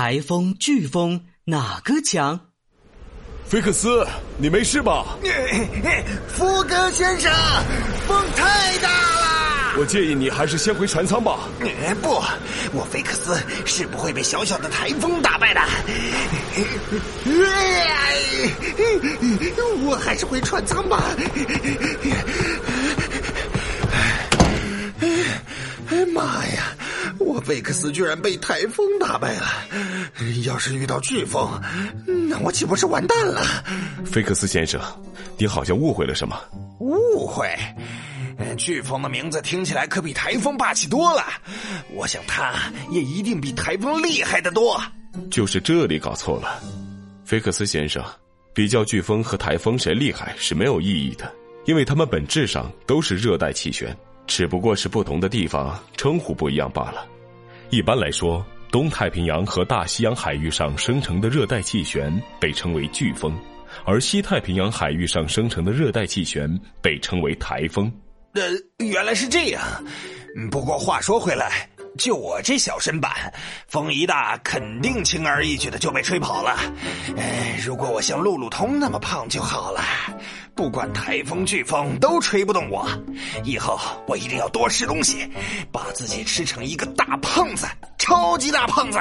台风、飓风哪个强？菲克斯，你没事吧？福格先生，风太大了。我建议你还是先回船舱吧。不，我菲克斯是不会被小小的台风打败的。我还是回船舱吧。妈呀！我贝克斯居然被台风打败了！要是遇到飓风，那我岂不是完蛋了？菲克斯先生，你好像误会了什么？误会？飓风的名字听起来可比台风霸气多了。我想它也一定比台风厉害的多。就是这里搞错了，菲克斯先生，比较飓风和台风谁厉害是没有意义的，因为它们本质上都是热带气旋。只不过是不同的地方称呼不一样罢了。一般来说，东太平洋和大西洋海域上生成的热带气旋被称为飓风，而西太平洋海域上生成的热带气旋被称为台风。呃，原来是这样。不过话说回来，就我这小身板，风一大肯定轻而易举的就被吹跑了。哎，如果我像路路通那么胖就好了。不管台风、飓风都吹不动我，以后我一定要多吃东西，把自己吃成一个大胖子，超级大胖子。